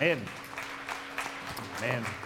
Amen. Amen.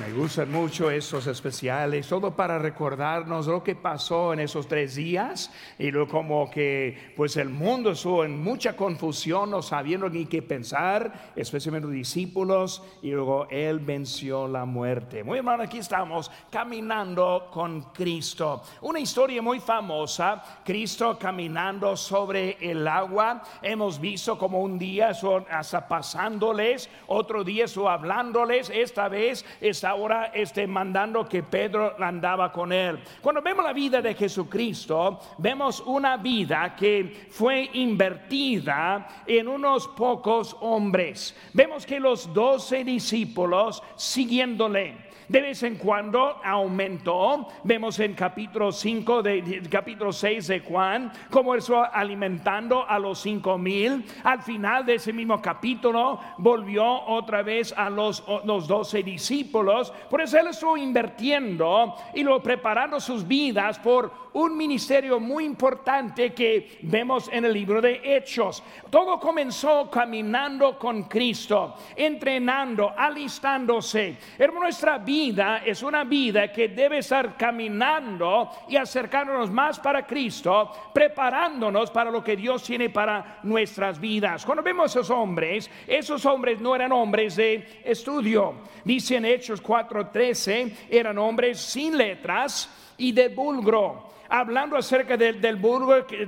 Me gustan mucho esos especiales, todo para recordarnos lo que pasó en esos tres días y lo como que pues el mundo estuvo en mucha confusión, no sabiendo ni qué pensar, especialmente los discípulos, y luego Él venció la muerte. Muy hermano, aquí estamos caminando con Cristo. Una historia muy famosa, Cristo caminando sobre el agua. Hemos visto como un día hasta pasándoles, otro día eso hablándoles, esta vez ahora este, mandando que Pedro andaba con él. Cuando vemos la vida de Jesucristo, vemos una vida que fue invertida en unos pocos hombres. Vemos que los doce discípulos siguiéndole de vez en cuando aumentó. Vemos en capítulo 5 de, capítulo 6 de Juan cómo eso alimentando a los cinco mil. Al final de ese mismo capítulo volvió otra vez a los, los 12 discípulos. Por eso él estuvo invirtiendo y lo preparando sus vidas por un ministerio muy importante que vemos en el libro de Hechos. Todo comenzó caminando con Cristo, entrenando, alistándose. Nuestra vida es una vida que debe estar caminando y acercándonos más para Cristo, preparándonos para lo que Dios tiene para nuestras vidas. Cuando vemos a esos hombres, esos hombres no eran hombres de estudio. Dice en Hechos 4:13, eran hombres sin letras y de vulgro hablando acerca del, del,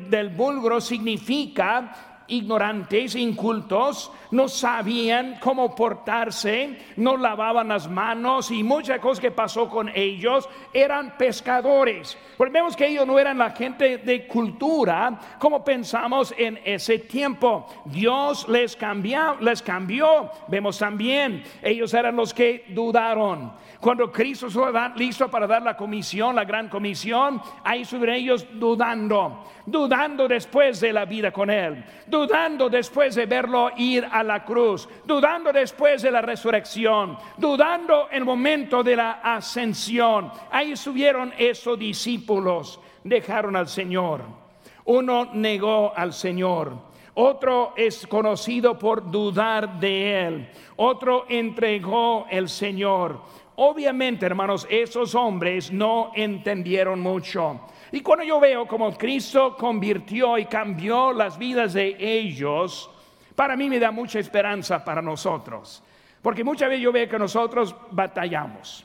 del bulgro significa ignorantes, incultos, no sabían cómo portarse, no lavaban las manos y muchas cosas que pasó con ellos eran pescadores. Porque vemos que ellos no eran la gente de cultura como pensamos en ese tiempo. Dios les cambió, les cambió. Vemos también, ellos eran los que dudaron. Cuando Cristo estuvo listo para dar la comisión, la gran comisión, ahí estuvieron ellos dudando, dudando después de la vida con Él, dudando después de verlo ir a la cruz, dudando después de la resurrección, dudando en el momento de la ascensión. Ahí estuvieron esos discípulos, dejaron al Señor. Uno negó al Señor. Otro es conocido por dudar de él. Otro entregó el Señor. Obviamente, hermanos, esos hombres no entendieron mucho. Y cuando yo veo como Cristo convirtió y cambió las vidas de ellos, para mí me da mucha esperanza para nosotros. Porque muchas veces yo veo que nosotros batallamos.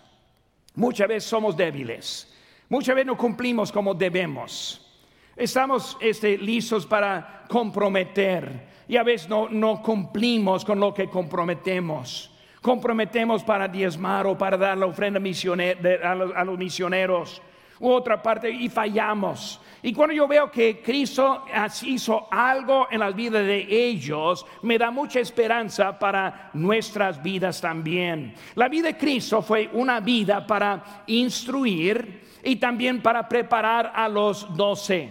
Muchas veces somos débiles. Muchas veces no cumplimos como debemos. Estamos este, listos para comprometer y a veces no, no cumplimos con lo que comprometemos comprometemos para diezmar o para dar la ofrenda a los, misioneros u otra parte y fallamos. Y cuando yo veo que Cristo hizo algo en las vidas de ellos, me da mucha esperanza para nuestras vidas también. La vida de Cristo fue una vida para instruir y también para preparar a los doce.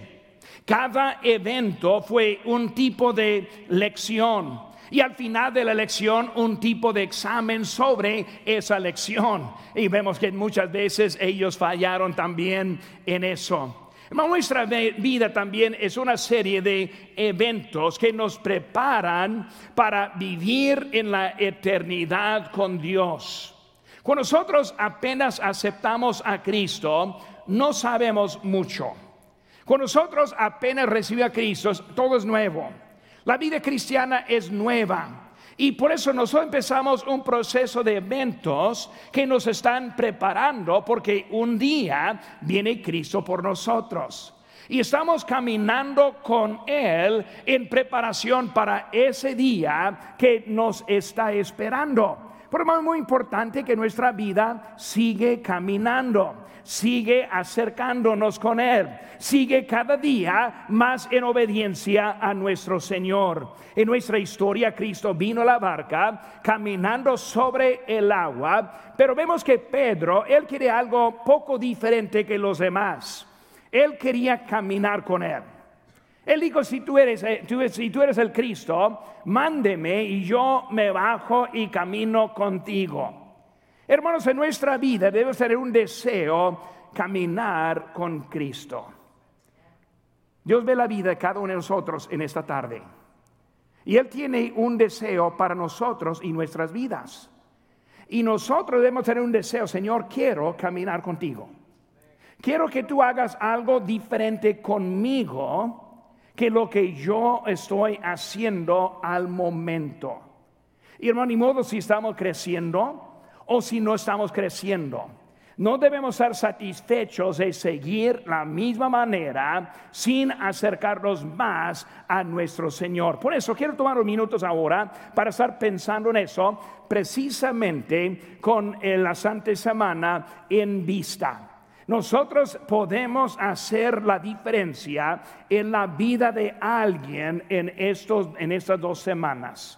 Cada evento fue un tipo de lección y al final de la lección un tipo de examen sobre esa lección. Y vemos que muchas veces ellos fallaron también en eso. Nuestra vida también es una serie de eventos que nos preparan para vivir en la eternidad con Dios. Cuando nosotros apenas aceptamos a Cristo, no sabemos mucho. Cuando nosotros apenas recibimos a Cristo, todo es nuevo. La vida cristiana es nueva. Y por eso nosotros empezamos un proceso de eventos que nos están preparando porque un día viene Cristo por nosotros. Y estamos caminando con Él en preparación para ese día que nos está esperando. Por es muy importante que nuestra vida sigue caminando, sigue acercándonos con Él, sigue cada día más en obediencia a nuestro Señor. En nuestra historia, Cristo vino a la barca caminando sobre el agua, pero vemos que Pedro, él quiere algo poco diferente que los demás. Él quería caminar con Él. Él dijo, si tú, eres, eh, si tú eres el Cristo, mándeme y yo me bajo y camino contigo. Hermanos, en nuestra vida debe ser un deseo caminar con Cristo. Dios ve la vida de cada uno de nosotros en esta tarde. Y Él tiene un deseo para nosotros y nuestras vidas. Y nosotros debemos tener un deseo, Señor, quiero caminar contigo. Quiero que tú hagas algo diferente conmigo que lo que yo estoy haciendo al momento. Y hermano, ni modo si estamos creciendo o si no estamos creciendo. No debemos estar satisfechos de seguir la misma manera sin acercarnos más a nuestro Señor. Por eso quiero tomar unos minutos ahora para estar pensando en eso, precisamente con la Santa Semana en vista. Nosotros podemos hacer la diferencia en la vida de alguien en, estos, en estas dos semanas.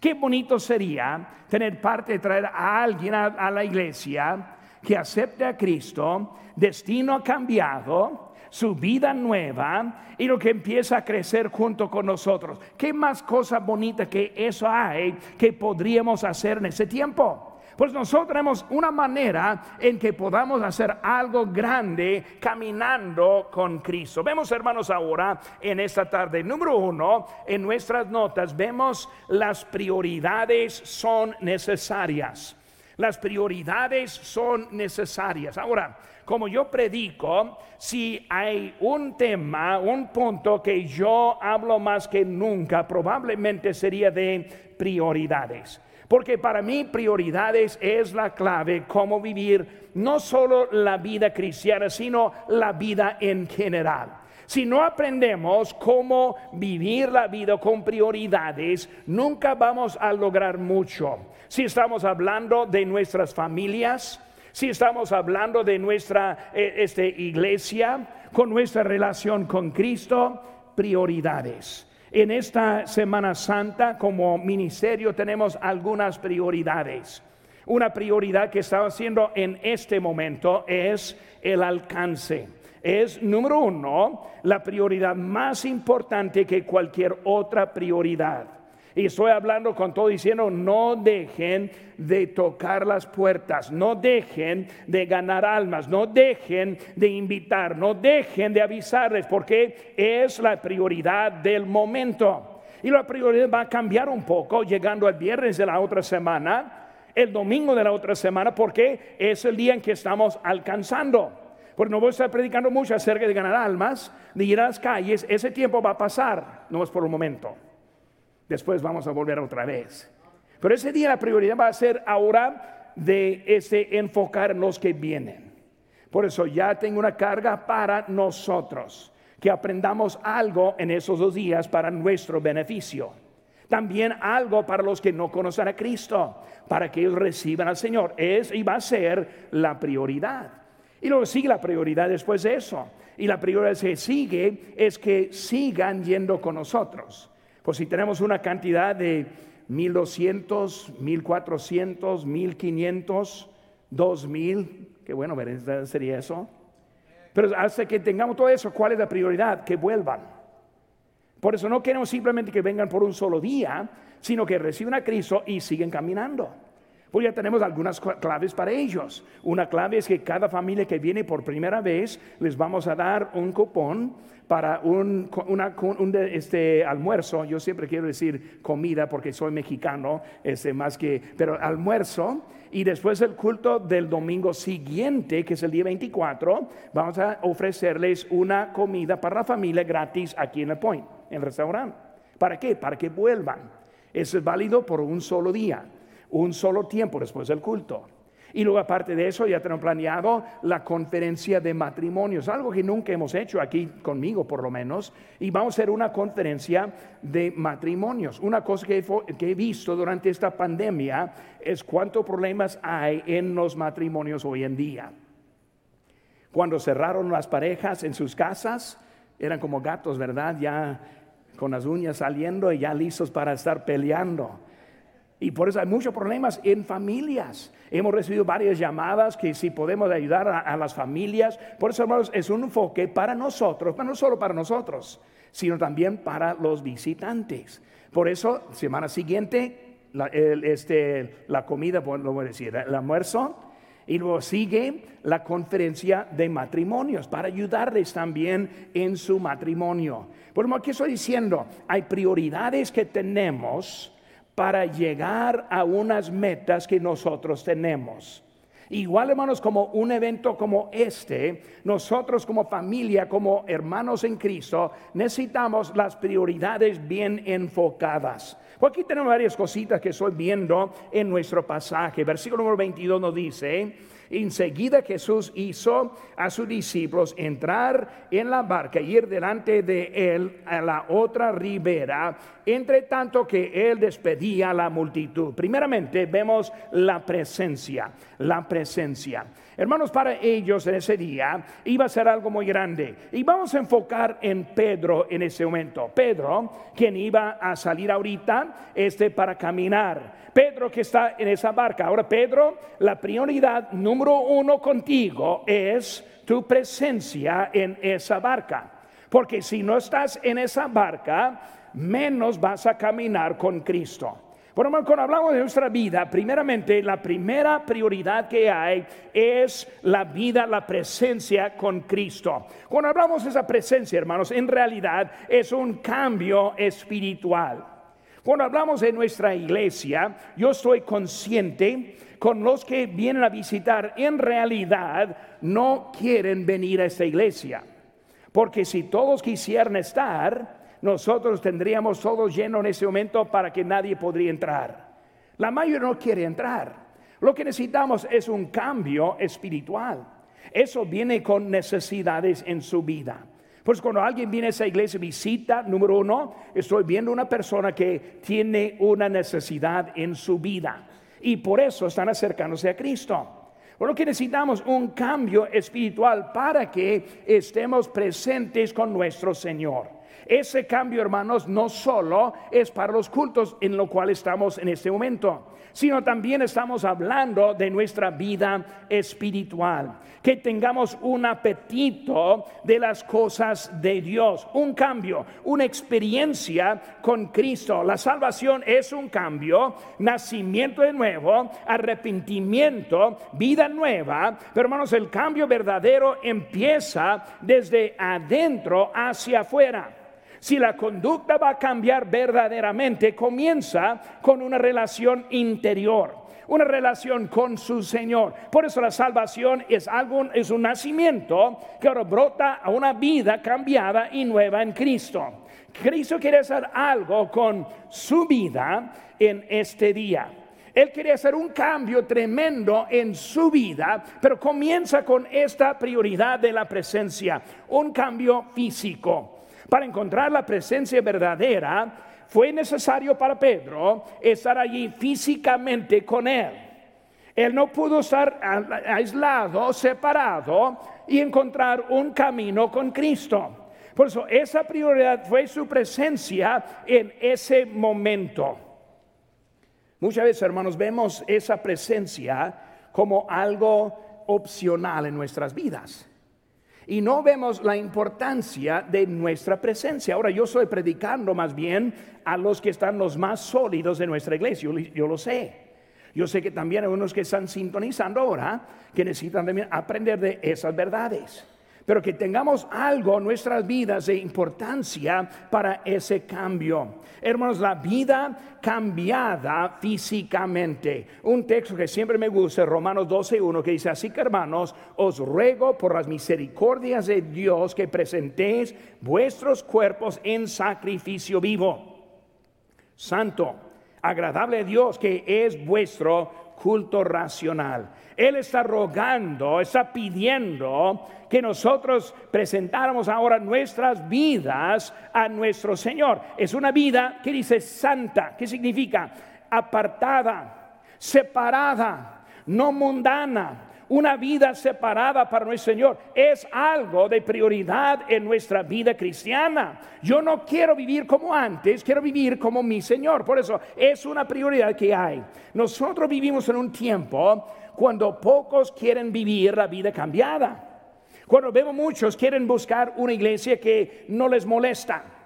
Qué bonito sería tener parte de traer a alguien a, la iglesia que acepte a Cristo, destino cambiado, su vida nueva y lo que empieza a crecer junto con nosotros. ¿Qué más cosa bonita que eso hay que podríamos hacer en ese tiempo? Pues nosotros tenemos una manera en que podamos hacer algo grande caminando con Cristo. Vemos, hermanos, ahora en esta tarde, número uno, en nuestras notas vemos las prioridades son necesarias. Las prioridades son necesarias. Ahora, como yo predico, si hay un tema, un punto que yo hablo más que nunca, probablemente sería de prioridades. Porque para mí prioridades es la clave, cómo vivir no solo la vida cristiana, sino la vida en general. Si no aprendemos cómo vivir la vida con prioridades, nunca vamos a lograr mucho. Si estamos hablando de nuestras familias, si estamos hablando de nuestra eh, este, iglesia, con nuestra relación con Cristo, prioridades. En esta Semana Santa como ministerio tenemos algunas prioridades. Una prioridad que estaba haciendo en este momento es el alcance. Es, número uno, la prioridad más importante que cualquier otra prioridad. Y estoy hablando con todo diciendo, no dejen de tocar las puertas, no dejen de ganar almas, no dejen de invitar, no dejen de avisarles, porque es la prioridad del momento. Y la prioridad va a cambiar un poco llegando al viernes de la otra semana, el domingo de la otra semana, porque es el día en que estamos alcanzando. Porque no voy a estar predicando mucho acerca de ganar almas, de ir a las calles, ese tiempo va a pasar, no es por un momento. Después vamos a volver otra vez. Pero ese día la prioridad va a ser ahora de ese enfocar en los que vienen. Por eso ya tengo una carga para nosotros, que aprendamos algo en esos dos días para nuestro beneficio. También algo para los que no conocen a Cristo, para que ellos reciban al Señor. Es y va a ser la prioridad. Y luego sigue la prioridad después de eso. Y la prioridad que sigue es que sigan yendo con nosotros. Pues si tenemos una cantidad de 1200, 1400, 1500, 2000, qué bueno sería eso. Pero hasta que tengamos todo eso, ¿cuál es la prioridad? Que vuelvan. Por eso no queremos simplemente que vengan por un solo día, sino que reciban a Cristo y siguen caminando. Pues ya tenemos algunas claves para ellos. Una clave es que cada familia que viene por primera vez les vamos a dar un cupón para un, este, almuerzo, yo siempre quiero decir comida porque soy mexicano, este, más que, pero almuerzo, y después el culto del domingo siguiente, que es el día 24, vamos a ofrecerles una comida para la familia gratis aquí en el Point, en el restaurante. ¿Para qué? Para que vuelvan. Eso es válido por un solo día, un solo tiempo después del culto. Y luego aparte de eso ya tenemos planeado la conferencia de matrimonios, algo que nunca hemos hecho aquí conmigo por lo menos. Y vamos a hacer una conferencia de matrimonios. Una cosa que he, visto durante esta pandemia es cuántos problemas hay en los matrimonios hoy en día. Cuando cerraron las parejas en sus casas, eran como gatos, ¿verdad? Ya con las uñas saliendo y ya listos para estar peleando. Y por eso hay muchos problemas en familias. Hemos recibido varias llamadas que si podemos ayudar a, las familias. Por eso, hermanos, es un enfoque para nosotros, no solo para nosotros, sino también para los visitantes. Por eso, semana siguiente, la, este, la comida, lo voy a decir, el almuerzo. Y luego sigue la conferencia de matrimonios para ayudarles también en su matrimonio. Por lo que estoy diciendo, hay prioridades que tenemos para llegar a unas metas que nosotros tenemos. Igual, hermanos, como un evento como este, nosotros como familia, como hermanos en Cristo, necesitamos las prioridades bien enfocadas. Por aquí tenemos varias cositas que estoy viendo en nuestro pasaje. Versículo número 22 nos dice, Enseguida Jesús hizo a sus discípulos entrar en la barca y ir delante de él a la otra ribera, entre tanto que él despedía a la multitud. Primeramente vemos la presencia, la presencia. Hermanos, para ellos en ese día iba a ser algo muy grande. Y vamos a enfocar en Pedro en ese momento. Pedro, quien iba a salir ahorita, este para caminar. Pedro que está en esa barca. Ahora, Pedro, la prioridad número uno contigo es tu presencia en esa barca. Porque si no estás en esa barca, menos vas a caminar con Cristo. Bueno, cuando hablamos de nuestra vida, primeramente la primera prioridad que hay es la vida, la presencia con Cristo. Cuando hablamos de esa presencia, hermanos, en realidad es un cambio espiritual. Cuando hablamos de nuestra iglesia, yo estoy consciente con los que vienen a visitar, en realidad no quieren venir a esta iglesia. Porque si todos quisieran estar, nosotros tendríamos todo lleno en ese momento para que nadie podría entrar. La mayoría no quiere entrar. Lo que necesitamos es un cambio espiritual. Eso viene con necesidades en su vida. Pues cuando alguien viene a esa iglesia, visita, número uno, estoy viendo una persona que tiene una necesidad en su vida. Y por eso están acercándose a Cristo. Por lo que necesitamos un cambio espiritual para que estemos presentes con nuestro Señor. Ese cambio, hermanos, no solo es para los cultos en lo cual estamos en este momento, sino también estamos hablando de nuestra vida espiritual. Que tengamos un apetito de las cosas de Dios, un cambio, una experiencia con Cristo. La salvación es un cambio, nacimiento de nuevo, arrepentimiento, vida nueva. Pero hermanos, el cambio verdadero empieza desde adentro hacia afuera si la conducta va a cambiar verdaderamente, comienza con una relación interior una relación con su Señor. Por eso la salvación es algo, es un nacimiento que ahora brota a una vida cambiada y nueva en Cristo. Cristo quiere hacer algo con su vida en este día. Él quiere hacer un cambio tremendo en su vida, pero comienza con esta prioridad de la presencia, un cambio físico. Para encontrar la presencia verdadera, fue necesario para Pedro estar allí físicamente con él. Él no pudo estar aislado, separado y encontrar un camino con Cristo. Por eso esa prioridad fue su presencia en ese momento. Muchas veces, hermanos, vemos esa presencia como algo opcional en nuestras vidas y no vemos la importancia de nuestra presencia. Ahora yo estoy predicando más bien a los que están los más sólidos de nuestra iglesia, yo, lo sé. Yo sé que también hay unos que están sintonizando ahora que necesitan también aprender de esas verdades pero que tengamos algo en nuestras vidas de importancia para ese cambio. Hermanos, la vida cambiada físicamente. Un texto que siempre me gusta, Romanos 12.1, que dice, así que hermanos, os ruego por las misericordias de Dios que presentéis vuestros cuerpos en sacrificio vivo, santo, agradable a Dios, que es vuestro culto racional. Él está rogando, está pidiendo que nosotros presentáramos ahora nuestras vidas a nuestro Señor. Es una vida que dice santa, ¿qué significa? Apartada, separada, no mundana, una vida separada para nuestro Señor es algo de prioridad en nuestra vida cristiana. Yo no quiero vivir como antes, quiero vivir como mi Señor. Por eso es una prioridad que hay. Nosotros vivimos en un tiempo cuando pocos quieren vivir la vida cambiada. Cuando vemos muchos quieren buscar una iglesia que no les molesta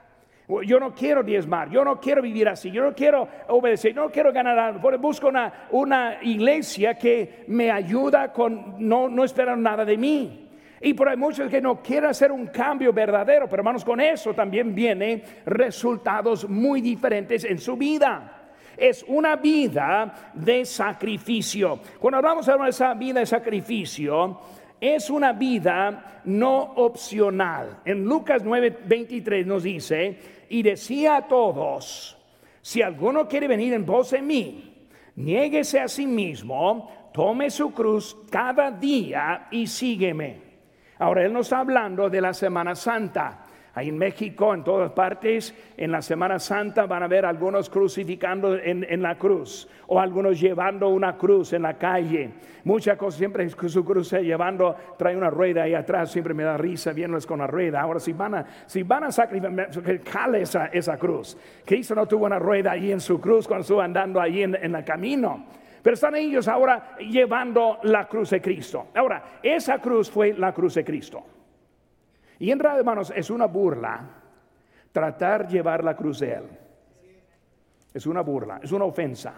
Yo no quiero diezmar, yo no quiero vivir así, yo no quiero obedecer, yo no quiero ganar algo. Busco una, una iglesia que me ayuda con no, no esperar nada de mí. Y por hay muchos que no quieren hacer un cambio verdadero, pero hermanos, con eso también vienen resultados muy diferentes en su vida. Es una vida de sacrificio. Cuando hablamos de esa vida de sacrificio, es una vida no opcional. En Lucas 9:23 nos dice, y decía a todos, si alguno quiere venir en pos de mí, niéguese a sí mismo, tome su cruz cada día y sígueme. Ahora, Él nos está hablando de la Semana Santa. Ahí en México, en todas partes, en la Semana Santa van a ver algunos crucificando en, la cruz o algunos llevando una cruz en la calle. Muchas cosas, siempre su cruz llevando, trae una rueda ahí atrás, siempre me da risa viéndoles con la rueda. Ahora, si van a, si van a sacrificar, cale esa, esa cruz. Cristo no tuvo una rueda ahí en su cruz cuando estuvo andando ahí en, en el camino. Pero están ellos ahora llevando la cruz de Cristo. Ahora, esa cruz fue la cruz de Cristo. Y en realidad, hermanos, es una burla tratar de llevar la cruz de Él. Es una burla, es una ofensa.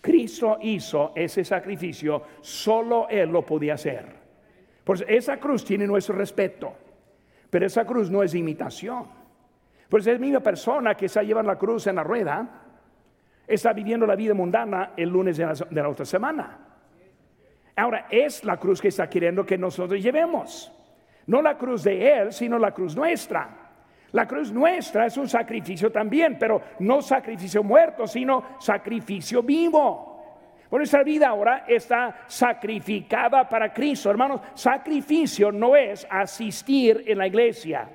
Cristo hizo ese sacrificio, solo Él lo podía hacer. Por esa cruz tiene nuestro respeto, pero esa cruz no es imitación. Pues es la misma persona que está llevando la cruz en la rueda, está viviendo la vida mundana el lunes de la, otra semana. Ahora, es la cruz que está queriendo que nosotros llevemos. No la cruz de Él, sino la cruz nuestra. La cruz nuestra es un sacrificio también, pero no sacrificio muerto, sino sacrificio vivo. Por nuestra vida ahora está sacrificada para Cristo. Hermanos, sacrificio no es asistir en la iglesia.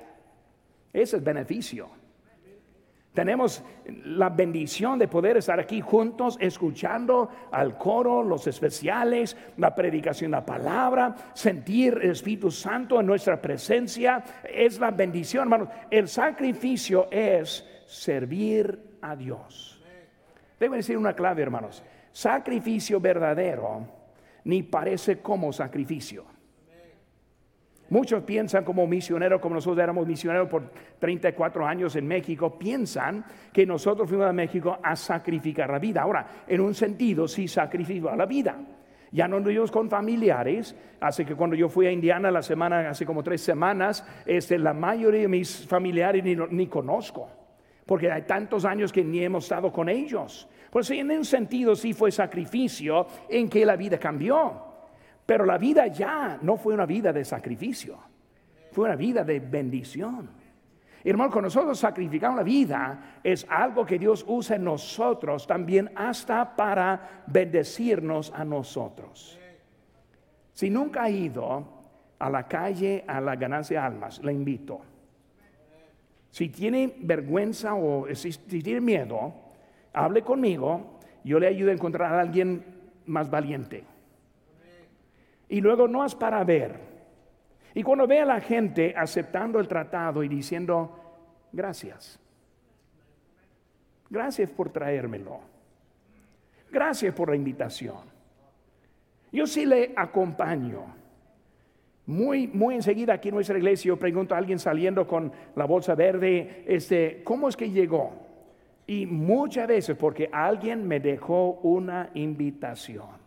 Ese es beneficio. Tenemos la bendición de poder estar aquí juntos escuchando al coro, los especiales, la predicación, la palabra, sentir el Espíritu Santo en nuestra presencia. Es la bendición, hermanos. El sacrificio es servir a Dios. Debo decir una clave, hermanos. Sacrificio verdadero ni parece como sacrificio. Muchos piensan como misioneros, como nosotros éramos misioneros por 34 años en México, piensan que nosotros fuimos a México a sacrificar la vida. Ahora, en un sentido, sí sacrificó la vida. Ya no vivimos con familiares, así que cuando yo fui a Indiana la semana, hace como tres semanas, este, la mayoría de mis familiares ni, ni conozco, porque hay tantos años que ni hemos estado con ellos. Pues en un sentido sí fue sacrificio en que la vida cambió. Pero la vida ya no fue una vida de sacrificio, fue una vida de bendición. Hermano, cuando nosotros sacrificamos la vida, es algo que Dios usa en nosotros también hasta para bendecirnos a nosotros. Si nunca ha ido a la calle a la ganancia de almas, le invito. Si tiene vergüenza o si tiene miedo, hable conmigo, yo le ayudo a encontrar a alguien más valiente y luego no es para ver. Y cuando ve a la gente aceptando el tratado y diciendo, gracias, gracias por traérmelo, gracias por la invitación. Yo sí le acompaño. Muy, muy enseguida aquí en nuestra iglesia yo pregunto a alguien saliendo con la bolsa verde, este, ¿cómo es que llegó? Y muchas veces porque alguien me dejó una invitación.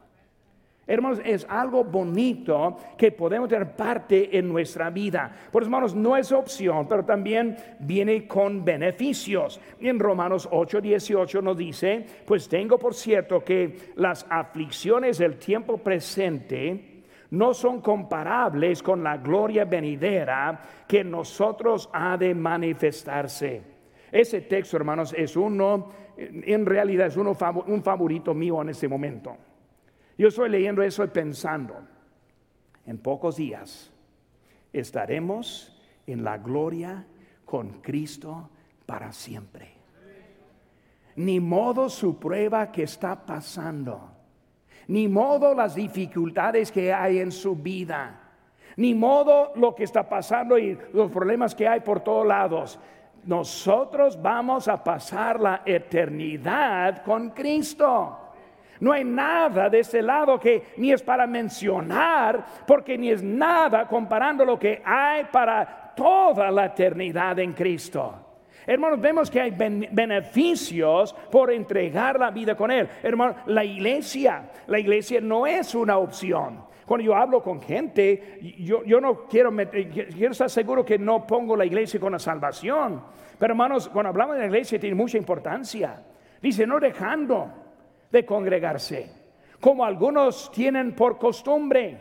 Hermanos, es algo bonito que podemos tener parte en nuestra vida. Por eso, hermanos, no es opción, pero también viene con beneficios. En Romanos 8, 18 nos dice, pues tengo por cierto que las aflicciones del tiempo presente no son comparables con la gloria venidera que nosotros ha de manifestarse. Ese texto, hermanos, es uno, en realidad es uno, un favorito mío en este momento. Yo estoy leyendo eso y pensando, en pocos días estaremos en la gloria con Cristo para siempre. Ni modo su prueba que está pasando, ni modo las dificultades que hay en su vida, ni modo lo que está pasando y los problemas que hay por todos lados. Nosotros vamos a pasar la eternidad con Cristo. No hay nada de ese lado que ni es para mencionar, porque ni es nada comparando lo que hay para toda la eternidad en Cristo. Hermanos, vemos que hay beneficios por entregar la vida con Él. Hermanos, la iglesia, la iglesia no es una opción. Cuando yo hablo con gente, yo, no quiero, quiero estar seguro que no pongo la iglesia con la salvación. Pero hermanos, cuando hablamos de la iglesia tiene mucha importancia. Dice, no dejando de congregarse, como algunos tienen por costumbre.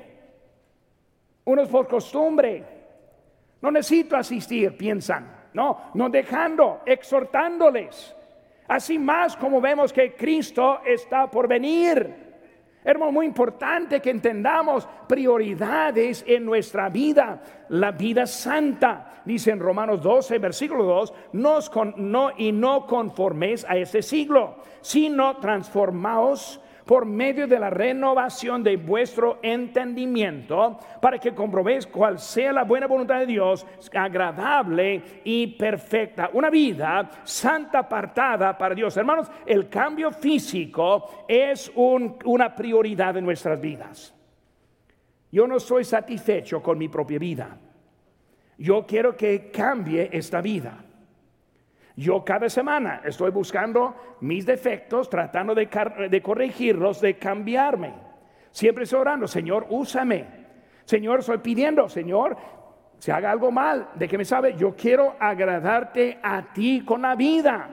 Unos por costumbre. No necesito asistir, piensan. No, no dejando, exhortándoles. Así más como vemos que Cristo está por venir. Hermano, muy importante que entendamos prioridades en nuestra vida. La vida santa, dice en Romanos 12, versículo 2, no, y no conforméis a este siglo, sino transformaos por medio de la renovación de vuestro entendimiento, para que comprobéis cuál sea la buena voluntad de Dios, agradable y perfecta. Una vida santa apartada para Dios. Hermanos, el cambio físico es una prioridad en nuestras vidas. Yo no soy satisfecho con mi propia vida. Yo quiero que cambie esta vida. Yo cada semana estoy buscando mis defectos, tratando de, corregirlos, de cambiarme. Siempre estoy orando, Señor, úsame. Señor, estoy pidiendo, Señor, si haga algo mal, de que me sabe, yo quiero agradarte a ti con la vida.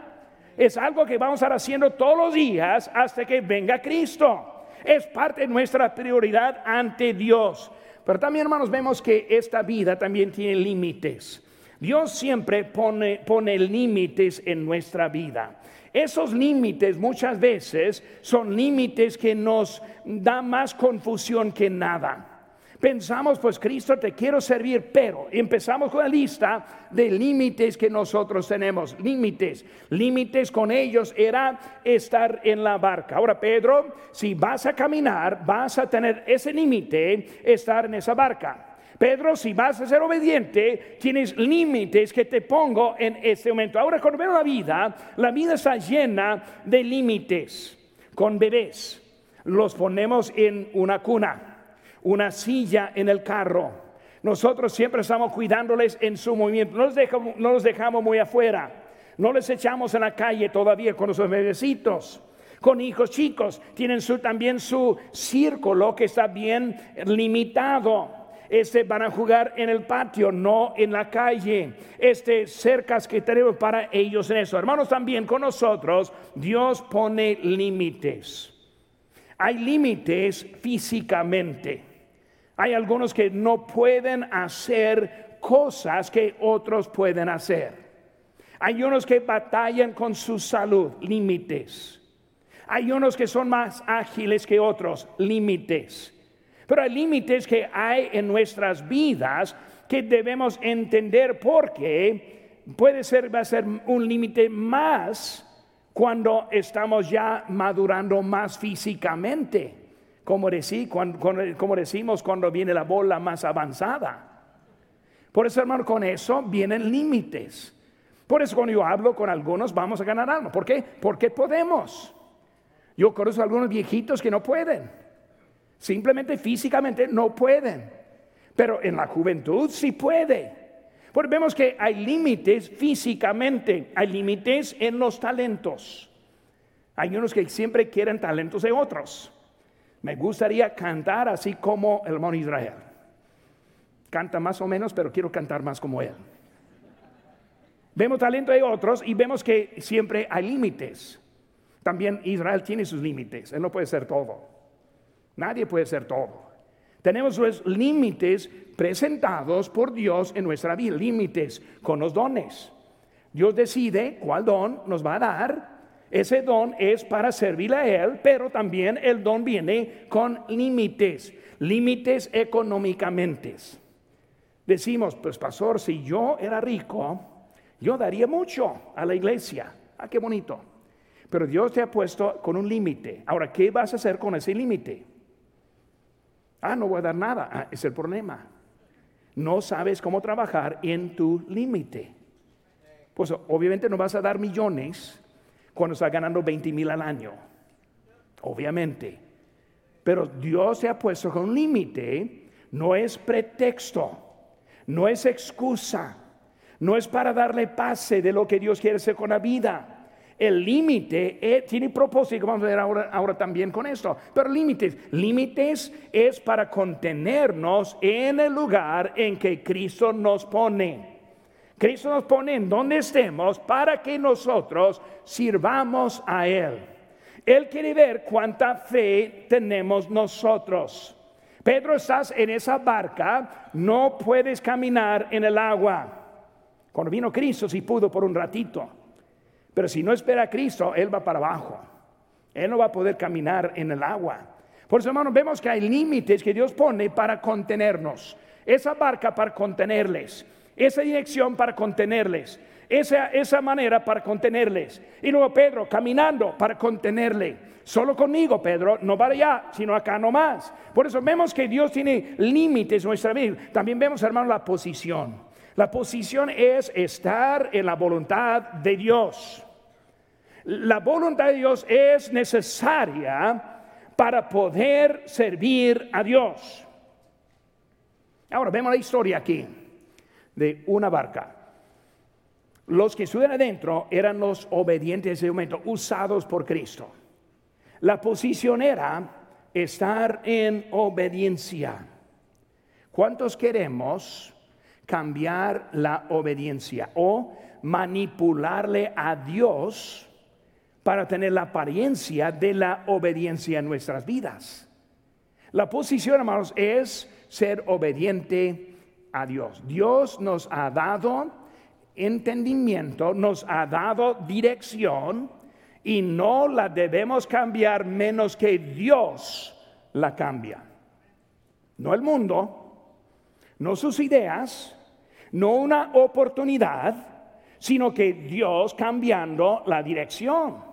Es algo que vamos a estar haciendo todos los días hasta que venga Cristo. Es parte de nuestra prioridad ante Dios. Pero también, hermanos, vemos que esta vida también tiene límites. Dios siempre pone, pone límites en nuestra vida. Esos límites muchas veces son límites que nos da más confusión que nada. Pensamos, pues Cristo te quiero servir, pero empezamos con la lista de límites que nosotros tenemos. Límites, límites con ellos era estar en la barca. Ahora, Pedro, si vas a caminar, vas a tener ese límite, estar en esa barca. Pedro, si vas a ser obediente, tienes límites que te pongo en este momento. Ahora, cuando veo la vida, la vida está llena de límites. Con bebés, los ponemos en una cuna, una silla en el carro. Nosotros siempre estamos cuidándoles en su movimiento. No los dejamos, no los dejamos muy afuera. No les echamos en la calle todavía con los bebecitos con hijos chicos. Tienen su, también su círculo que está bien limitado este van a jugar en el patio, no en la calle. Este cercas que tenemos para ellos en eso. Hermanos, también con nosotros Dios pone límites. Hay límites físicamente. Hay algunos que no pueden hacer cosas que otros pueden hacer. Hay unos que batallan con su salud, límites. Hay unos que son más ágiles que otros, límites. Pero hay límites que hay en nuestras vidas que debemos entender porque puede ser, va a ser un límite más cuando estamos ya madurando más físicamente, como, como decimos cuando viene la bola más avanzada. Por eso, hermano, con eso vienen límites. Por eso cuando yo hablo con algunos vamos a ganar algo. ¿Por qué? Porque podemos. Yo conozco a algunos viejitos que no pueden. Simplemente físicamente no pueden. Pero en la juventud sí puede. Porque vemos que hay límites físicamente, hay límites en los talentos. Hay unos que siempre quieren talentos de otros. Me gustaría cantar así como el hermano Israel. Canta más o menos, pero quiero cantar más como él. Vemos talento de otros y vemos que siempre hay límites. También Israel tiene sus límites, él no puede ser todo. Nadie puede ser todo. Tenemos los límites presentados por Dios en nuestra vida, límites con los dones. Dios decide cuál don nos va a dar. Ese don es para servirle a Él, pero también el don viene con límites, límites económicamente. Decimos, pues pastor, si yo era rico, yo daría mucho a la iglesia. Ah, qué bonito. Pero Dios te ha puesto con un límite. Ahora, ¿qué vas a hacer con ese límite? Ah, no voy a dar nada. Ah, es el problema. No sabes cómo trabajar en tu límite. Pues obviamente no vas a dar millones cuando estás ganando 20 mil al año. Obviamente. Pero Dios te ha puesto con un límite. No es pretexto. No es excusa. No es para darle pase de lo que Dios quiere hacer con la vida. El límite eh, tiene propósito, vamos a ver ahora, ahora también con esto. Pero límites, límites es para contenernos en el lugar en que Cristo nos pone. Cristo nos pone en donde estemos para que nosotros sirvamos a Él. Él quiere ver cuánta fe tenemos nosotros. Pedro, estás en esa barca, no puedes caminar en el agua. Cuando vino Cristo, sí pudo por un ratito. Pero si no espera a Cristo, Él va para abajo. Él no va a poder caminar en el agua. Por eso, hermanos, vemos que hay límites que Dios pone para contenernos. Esa barca para contenerles. Esa dirección para contenerles. Esa, esa manera para contenerles. Y luego Pedro caminando para contenerle. Solo conmigo, Pedro, no para allá, sino acá nomás. Por eso vemos que Dios tiene límites en nuestra vida. También vemos, hermano, la posición. La posición es estar en la voluntad de Dios. La voluntad de Dios es necesaria para poder servir a Dios. Ahora vemos la historia aquí de una barca. Los que estuvieron adentro eran los obedientes de momento, usados por Cristo. La posición era estar en obediencia. ¿Cuántos queremos cambiar la obediencia o manipularle a Dios para tener la apariencia de la obediencia en nuestras vidas. La posición, hermanos, es ser obediente a Dios. Dios nos ha dado entendimiento, nos ha dado dirección y no la debemos cambiar menos que Dios la cambia. No el mundo, no sus ideas, no una oportunidad, sino que Dios cambiando la dirección.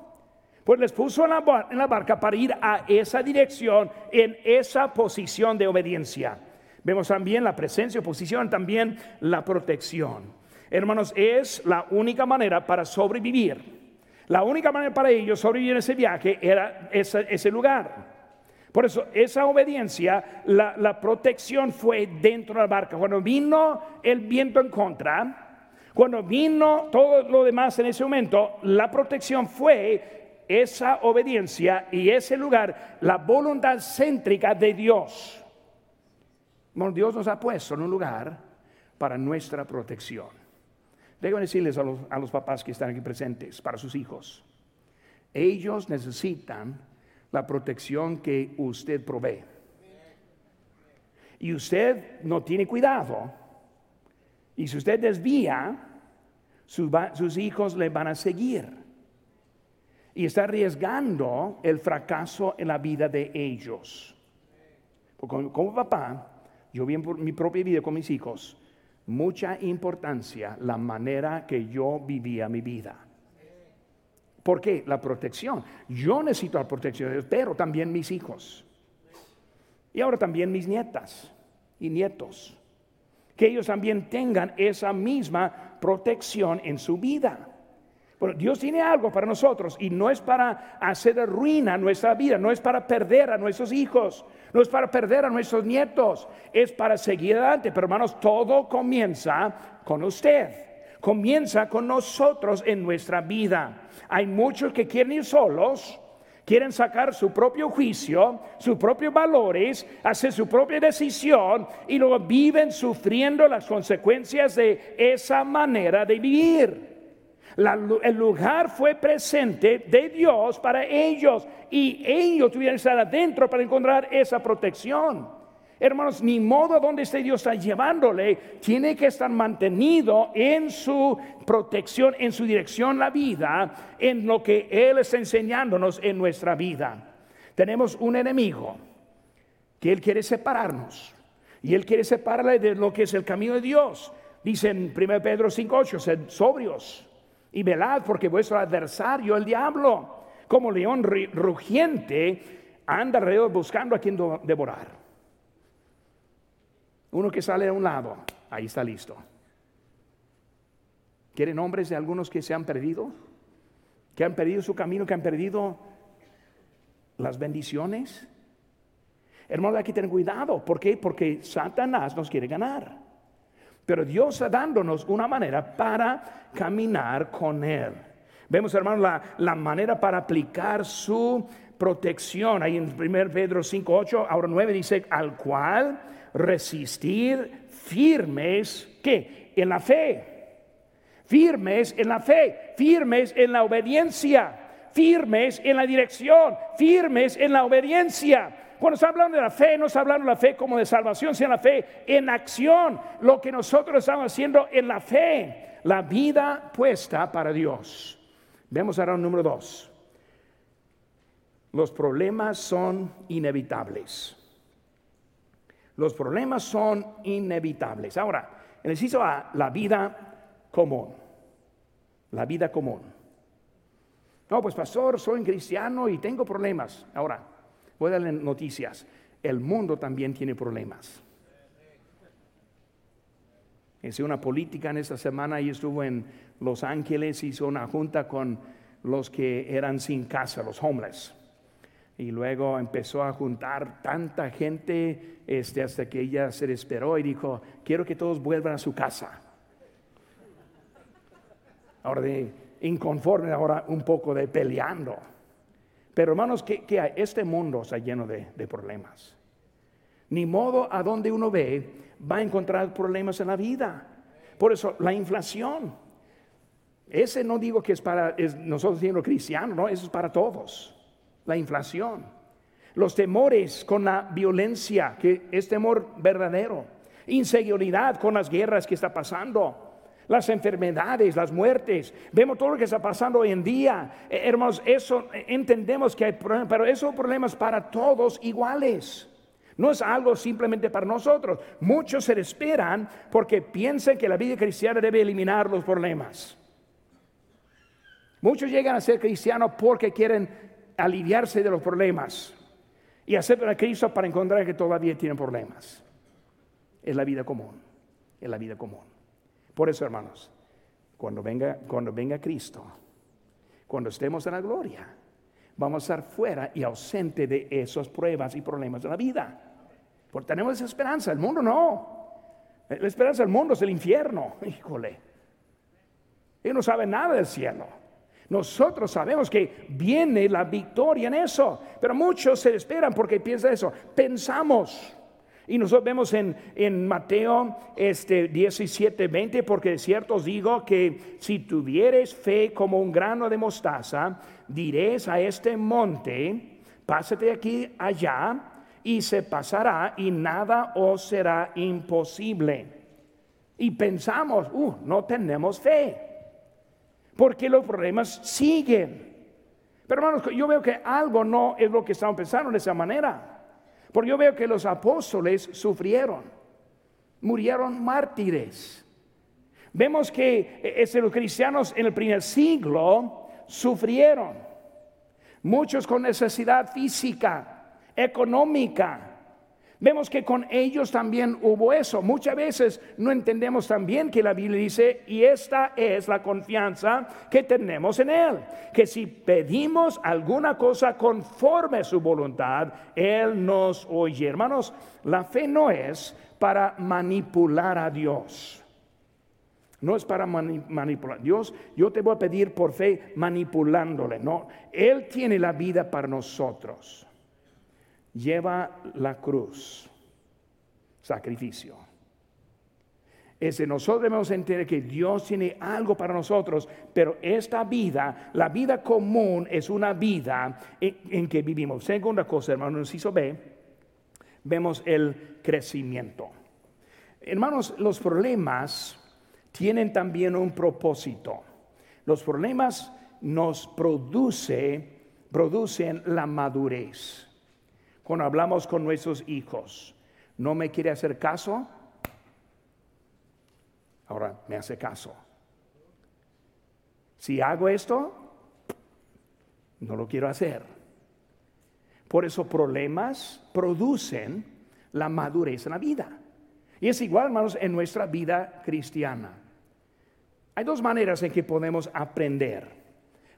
Pues les puso en la, barca para ir a esa dirección, en esa posición de obediencia. Vemos también la presencia, oposición, también la protección. Hermanos, es la única manera para sobrevivir. La única manera para ellos sobrevivir en ese viaje era ese lugar. Por eso, esa obediencia, la, protección fue dentro de la barca. Cuando vino el viento en contra, cuando vino todo lo demás en ese momento, la protección fue esa obediencia y ese lugar, la voluntad céntrica de Dios. Dios nos ha puesto en un lugar para nuestra protección. Déjenme decirles a los, a los papás que están aquí presentes, para sus hijos, ellos necesitan la protección que usted provee. Y usted no tiene cuidado, y si usted desvía, sus, hijos le van a seguir. Y está arriesgando el fracaso en la vida de ellos. Como, como papá, yo vi en mi propia vida con mis hijos mucha importancia la manera que yo vivía mi vida. ¿Por qué? La protección. Yo necesito la protección de Dios, pero también mis hijos. Y ahora también mis nietas y nietos. Que ellos también tengan esa misma protección en su vida. Bueno, Dios tiene algo para nosotros y no es para hacer ruina nuestra vida, no es para perder a nuestros hijos, no es para perder a nuestros nietos, es para seguir adelante. Pero hermanos, todo comienza con usted comienza con nosotros en nuestra vida. Hay muchos que quieren ir solos, quieren sacar su propio juicio, sus propios valores, hacer su propia decisión y luego viven sufriendo las consecuencias de esa manera de vivir. el lugar fue presente de Dios para ellos y ellos tuvieron que estar adentro para encontrar esa protección. Hermanos, ni modo donde este Dios está llevándole, tiene que estar mantenido en su protección, en su dirección la vida, en lo que Él está enseñándonos en nuestra vida. Tenemos un enemigo que Él quiere separarnos y Él quiere separarle de lo que es el camino de Dios. Dice en 1 Pedro 5:8, sed sobrios y velad porque vuestro adversario, el diablo, como león rugiente, anda alrededor buscando a quien devorar. Uno que sale a un lado, ahí está listo. ¿Quieren nombres de algunos que se han perdido? Que han perdido su camino, que han perdido las bendiciones. Hermano, hay que tener cuidado. ¿Por qué? Porque Satanás nos quiere ganar. Pero Dios está dándonos una manera para caminar con Él. Vemos, hermanos, la, la manera para aplicar su protección. Ahí en 1 Pedro 5, 8, ahora 9 dice, al cual resistir firmes, ¿qué? En la fe. Firmes en la fe, firmes en la obediencia, firmes en la dirección, firmes en la obediencia. Cuando está hablando de la fe, no está hablando de la fe como de salvación, sino la fe en acción. Lo que nosotros estamos haciendo en la fe, la vida puesta para Dios. Vemos ahora el número dos. Los problemas son inevitables. Los problemas son inevitables. Ahora, en el la vida común. La vida común. No, pues pastor, soy cristiano y tengo problemas. Ahora, voy a darle noticias. El mundo también tiene problemas. Hice una política en esta semana y estuvo en Los Ángeles, hizo una junta con los que eran sin casa, los homeless. Y luego empezó a juntar tanta gente este, hasta que ella se desesperó y dijo, quiero que todos vuelvan a su casa. Ahora de inconforme, ahora un poco de peleando. Pero hermanos, ¿qué, hay? Este mundo está lleno de, de problemas. Ni modo a donde uno ve va a encontrar problemas en la vida. Por eso la inflación. Ese no digo que es para nosotros siendo cristianos, no, eso es para todos la inflación, los temores con la violencia, que es temor verdadero, inseguridad con las guerras que está pasando, las enfermedades, las muertes. Vemos todo lo que está pasando hoy en día. Eh, eso eh, entendemos que hay problemas, pero esos problemas para todos iguales. No es algo simplemente para nosotros. Muchos se esperan porque piensan que la vida cristiana debe eliminar los problemas. Muchos llegan a ser cristianos porque quieren aliviarse de los problemas y aceptan a Cristo para encontrar que todavía tienen problemas. Es la vida común, es la vida común. Por eso, hermanos, cuando venga, cuando venga Cristo, cuando estemos en la gloria, vamos a estar fuera y ausente de esas pruebas y problemas de la vida. Porque tenemos esa esperanza, el mundo no. La esperanza del mundo es el infierno, híjole. Él no sabe nada del cielo. Nosotros sabemos que viene la victoria en eso, pero muchos se esperan porque piensan eso. Pensamos. Y nosotros vemos en, Mateo este 17, 20, porque de cierto os digo que si tuvieres fe como un grano de mostaza, diréis a este monte, pásate aquí allá, y se pasará y nada os será imposible. Y pensamos, uh, no tenemos fe porque los problemas siguen. Pero hermanos, yo veo que algo no es lo que estamos pensando de esa manera. Porque yo veo que los apóstoles sufrieron, murieron mártires. Vemos que eh, los cristianos en el primer siglo sufrieron. Muchos con necesidad física, económica, Vemos que con ellos también hubo eso. Muchas veces no entendemos también que la Biblia dice, y esta es la confianza que tenemos en Él, que si pedimos alguna cosa conforme a su voluntad, Él nos oye. Hermanos, la fe no es para manipular a Dios. No es para manipular. Dios, yo te voy a pedir por fe manipulándole. No, Él tiene la vida para nosotros lleva la cruz, sacrificio. Es nosotros debemos entender que Dios tiene algo para nosotros, pero esta vida, la vida común, es una vida en, que vivimos. Segunda cosa, hermanos, hizo B, vemos el crecimiento. Hermanos, los problemas tienen también un propósito. Los problemas nos produce, producen la madurez cuando hablamos con nuestros hijos. ¿No me quiere hacer caso? Ahora me hace caso. Si hago esto, no lo quiero hacer. Por eso problemas producen la madurez en la vida. Y es igual, hermanos, en nuestra vida cristiana. Hay dos maneras en que podemos aprender.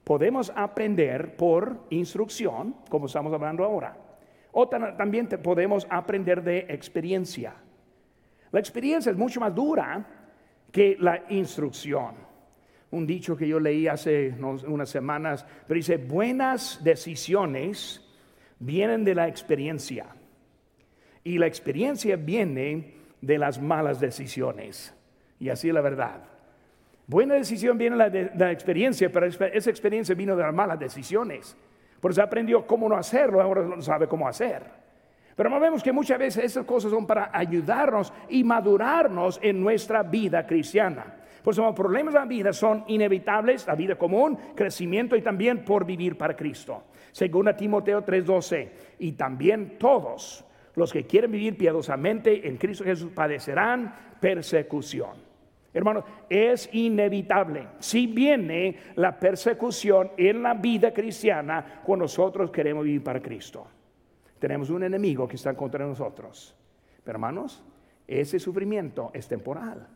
Podemos aprender por instrucción, como estamos hablando ahora. O también podemos aprender de experiencia. La experiencia es mucho más dura que la instrucción. Un dicho que yo leí hace unas semanas, pero dice, buenas decisiones vienen de la experiencia. Y la experiencia viene de las malas decisiones. Y así es la verdad. Buena decisión viene de la, experiencia, pero esa experiencia vino de las malas decisiones. Por eso aprendió cómo no hacerlo, ahora no sabe cómo hacer. Pero vemos que muchas veces esas cosas son para ayudarnos y madurarnos en nuestra vida cristiana. Por eso los problemas de la vida son inevitables, la vida común, crecimiento y también por vivir para Cristo. Según a Timoteo 3:12, y también todos los que quieren vivir piadosamente en Cristo Jesús padecerán persecución. Hermanos, es inevitable. Si viene la persecución en la vida cristiana cuando nosotros queremos vivir para Cristo. Tenemos un enemigo que está contra nosotros. Pero hermanos, ese sufrimiento es temporal.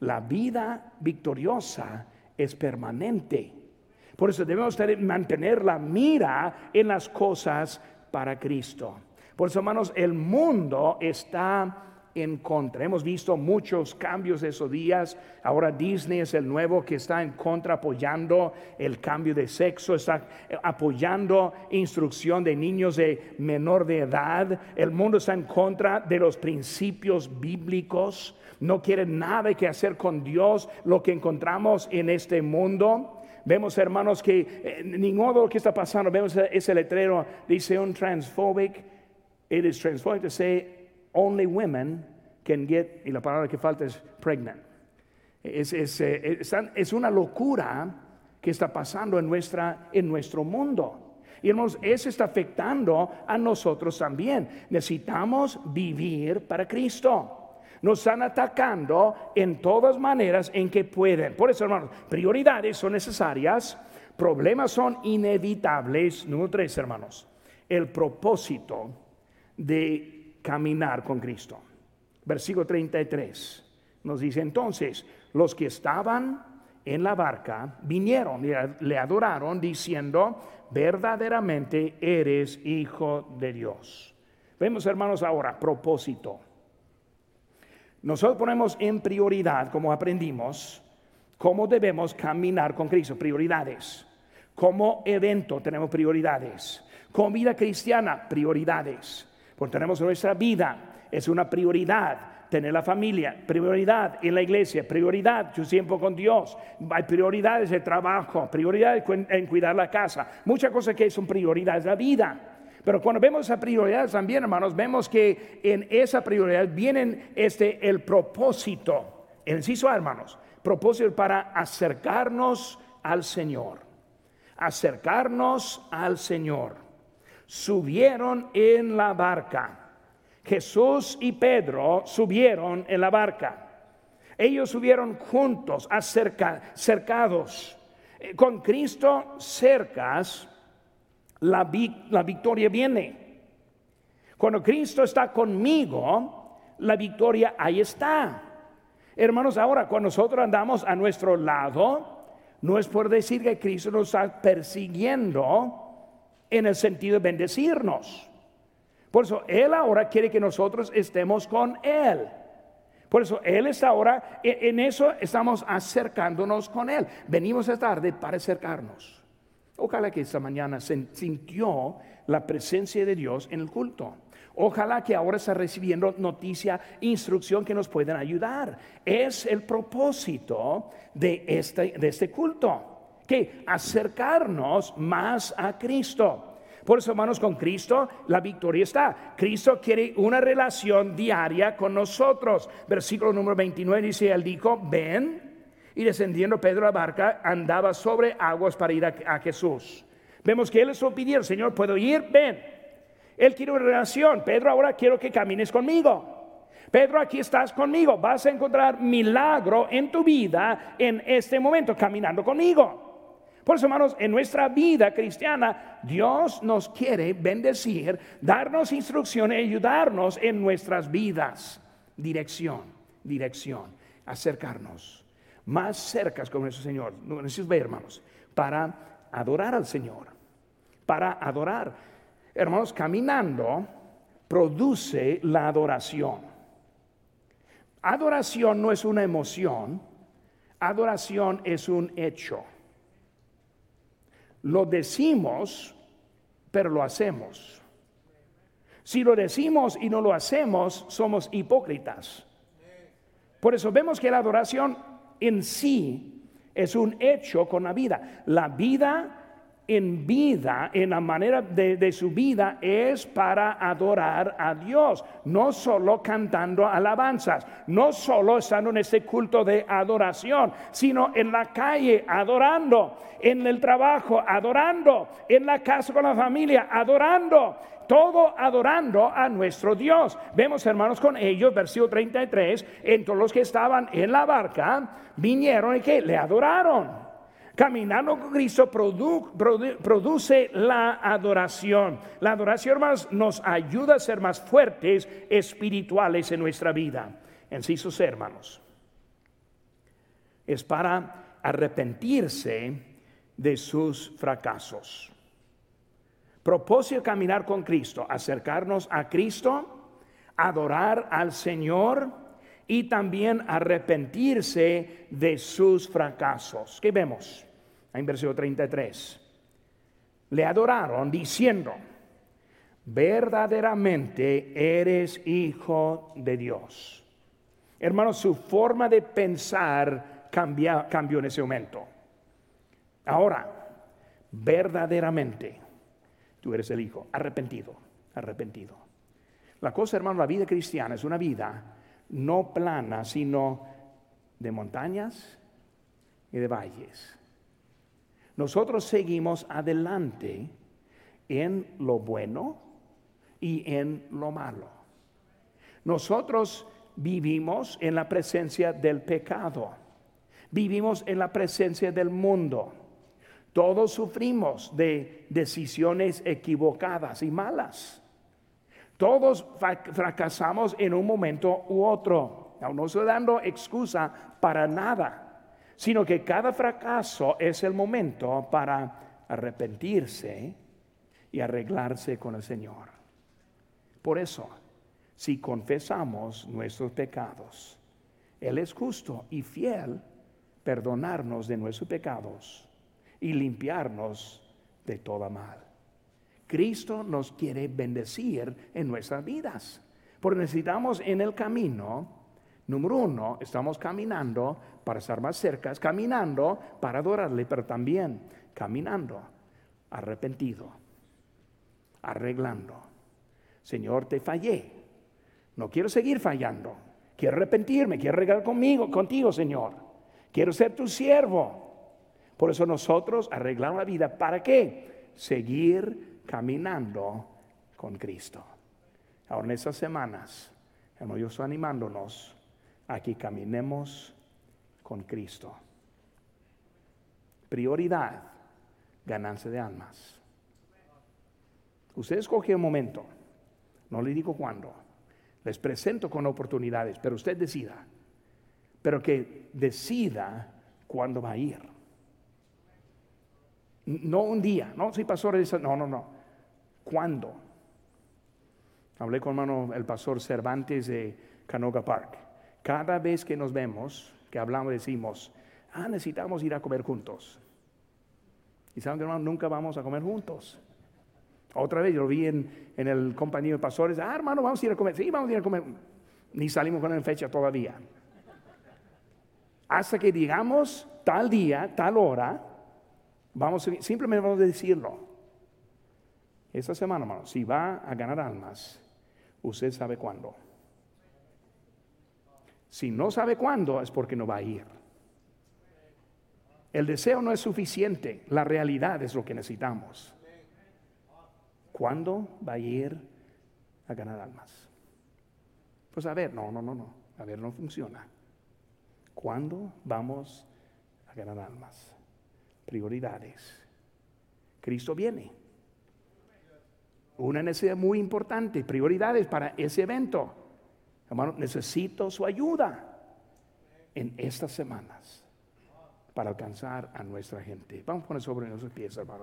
La vida victoriosa es permanente. Por eso debemos mantener la mira en las cosas para Cristo. Por eso, hermanos, el mundo está en contra. Hemos visto muchos cambios esos días. Ahora Disney es el nuevo que está en contra, apoyando el cambio de sexo, está apoyando instrucción de niños de menor de edad. El mundo está en contra de los principios bíblicos. No quiere nada que hacer con Dios, lo que encontramos en este mundo. Vemos, hermanos, que eh, ni modo lo que está pasando. Vemos ese letrero, dice un transphobic. It is transphobic to only women can get, y la palabra que falta es pregnant. Es, es, eh, es, una locura que está pasando en, nuestra, en nuestro mundo. Y hermanos, eso está afectando a nosotros también. Necesitamos vivir para Cristo. Nos están atacando en todas maneras en que pueden. Por eso, hermanos, prioridades son necesarias, problemas son inevitables. Número tres, hermanos, el propósito de caminar con Cristo. Versículo 33 nos dice entonces, los que estaban en la barca vinieron y le adoraron diciendo, verdaderamente eres hijo de Dios. Vemos hermanos ahora, propósito. Nosotros ponemos en prioridad, como aprendimos, cómo debemos caminar con Cristo, prioridades. Como evento tenemos prioridades. Como vida cristiana, prioridades. Tenemos nuestra vida, es una prioridad. Tener la familia, prioridad en la iglesia, prioridad su tiempo con Dios. Hay prioridades de trabajo, prioridades en cuidar la casa. Muchas cosas que son prioridades de la vida. Pero cuando vemos esa prioridad también, hermanos, vemos que en esa prioridad viene este el propósito. El inciso, hermanos, propósito para acercarnos al Señor. Acercarnos al Señor subieron en la barca. Jesús y Pedro subieron en la barca. Ellos subieron juntos, acerca, cercados. Eh, con Cristo cercas, la, la victoria viene. Cuando Cristo está conmigo, la victoria ahí está. Hermanos, ahora cuando nosotros andamos a nuestro lado, no es por decir que Cristo nos está persiguiendo, en el sentido de bendecirnos. Por eso Él ahora quiere que nosotros estemos con Él. Por eso Él está ahora, e, en eso estamos acercándonos con Él. Venimos esta tarde para acercarnos. Ojalá que esta mañana se sintió la presencia de Dios en el culto. Ojalá que ahora está recibiendo noticia, instrucción que nos pueden ayudar. Es el propósito de este, de este culto que acercarnos más a Cristo. Por eso, hermanos, con Cristo la victoria está. Cristo quiere una relación diaria con nosotros. Versículo número 29 dice, él dijo, ven. Y descendiendo Pedro a la barca, andaba sobre aguas para ir a, Jesús. Vemos que él les pidió, Señor, ¿puedo ir? Ven. Él quiere una relación. Pedro, ahora quiero que camines conmigo. Pedro, aquí estás conmigo. Vas a encontrar milagro en tu vida en este momento, caminando conmigo. Por eso, hermanos, en nuestra vida cristiana, Dios nos quiere bendecir, darnos instrucción y ayudarnos en nuestras vidas. Dirección, dirección, acercarnos más cerca con nuestro Señor. Hermanos, para adorar al Señor, para adorar. Hermanos, caminando produce la adoración. Adoración no es una emoción, adoración es un hecho. Lo decimos, pero lo hacemos. Si lo decimos y no lo hacemos, somos hipócritas. Por eso vemos que la adoración en sí es un hecho con la vida. La vida en vida, en la manera de, su vida, es para adorar a Dios, no solo cantando alabanzas, no solo estando en este culto de adoración, sino en la calle adorando, en el trabajo adorando, en la casa con la familia adorando, todo adorando a nuestro Dios. Vemos, hermanos, con ellos, versículo 33, en los que estaban en la barca, vinieron y que le adoraron. Caminando con Cristo produce la adoración. La adoración más nos ayuda a ser más fuertes espirituales en nuestra vida. En sí, sus hermanos, es para arrepentirse de sus fracasos. Propósito caminar con Cristo, acercarnos a Cristo, adorar al Señor y también arrepentirse de sus fracasos. ¿Qué vemos? En versículo 33. Le adoraron diciendo, verdaderamente eres hijo de Dios. Hermanos, su forma de pensar cambió en ese momento. Ahora, verdaderamente, tú eres el hijo, arrepentido, arrepentido. La cosa, hermano, la vida cristiana es una vida no plana, sino de montañas y de valles. Nosotros seguimos adelante en lo bueno y en lo malo. Nosotros vivimos en la presencia del pecado. Vivimos en la presencia del mundo. Todos sufrimos de decisiones equivocadas y malas. Todos fracasamos en un momento u otro. No estoy dando excusa para nada, sino que cada fracaso es el momento para arrepentirse y arreglarse con el Señor. Por eso, si confesamos nuestros pecados, Él es justo y fiel perdonarnos de nuestros pecados y limpiarnos de toda mal. Cristo nos quiere bendecir en nuestras vidas. Porque necesitamos en el camino, número uno, estamos caminando para estar más cerca, caminando para adorarle, pero también caminando arrepentido, arreglando. Señor, te fallé. No quiero seguir fallando. Quiero arrepentirme, quiero arreglar conmigo, contigo, Señor. Quiero ser tu siervo. Por eso nosotros arreglamos la vida. ¿Para qué? Seguir caminando con Cristo. Ahora en estas semanas, hermano, yo estoy animándonos a que caminemos con Cristo. Prioridad, ganancia de almas. Usted escoge un momento, no le digo cuándo, les presento con oportunidades, pero usted decida, pero que decida cuándo va a ir. No un día, no, si pastor no, no, no. ¿Cuándo? Hablé con hermano el pastor Cervantes de Canoga Park. Cada vez que nos vemos, que hablamos, decimos, ah, necesitamos ir a comer juntos. Y saben que hermano, nunca vamos a comer juntos. Otra vez yo lo vi en, en el compañero de pastores, ah, hermano, vamos a ir a comer. Sí, vamos a ir a comer. Ni salimos con la fecha todavía. Hasta que digamos tal día, tal hora, vamos simplemente vamos a decirlo. Esta semana, hermano, si va a ganar almas, usted sabe cuándo. Si no sabe cuándo, es porque no va a ir. El deseo no es suficiente, la realidad es lo que necesitamos. ¿Cuándo va a ir a ganar almas? Pues a ver, no, no, no, no, a ver, no funciona. ¿Cuándo vamos a ganar almas? Prioridades. Cristo viene una necesidad muy importante, prioridades para ese evento. Hermano, necesito su ayuda en estas semanas para alcanzar a nuestra gente. Vamos a poner sobre nuestros pies, hermano.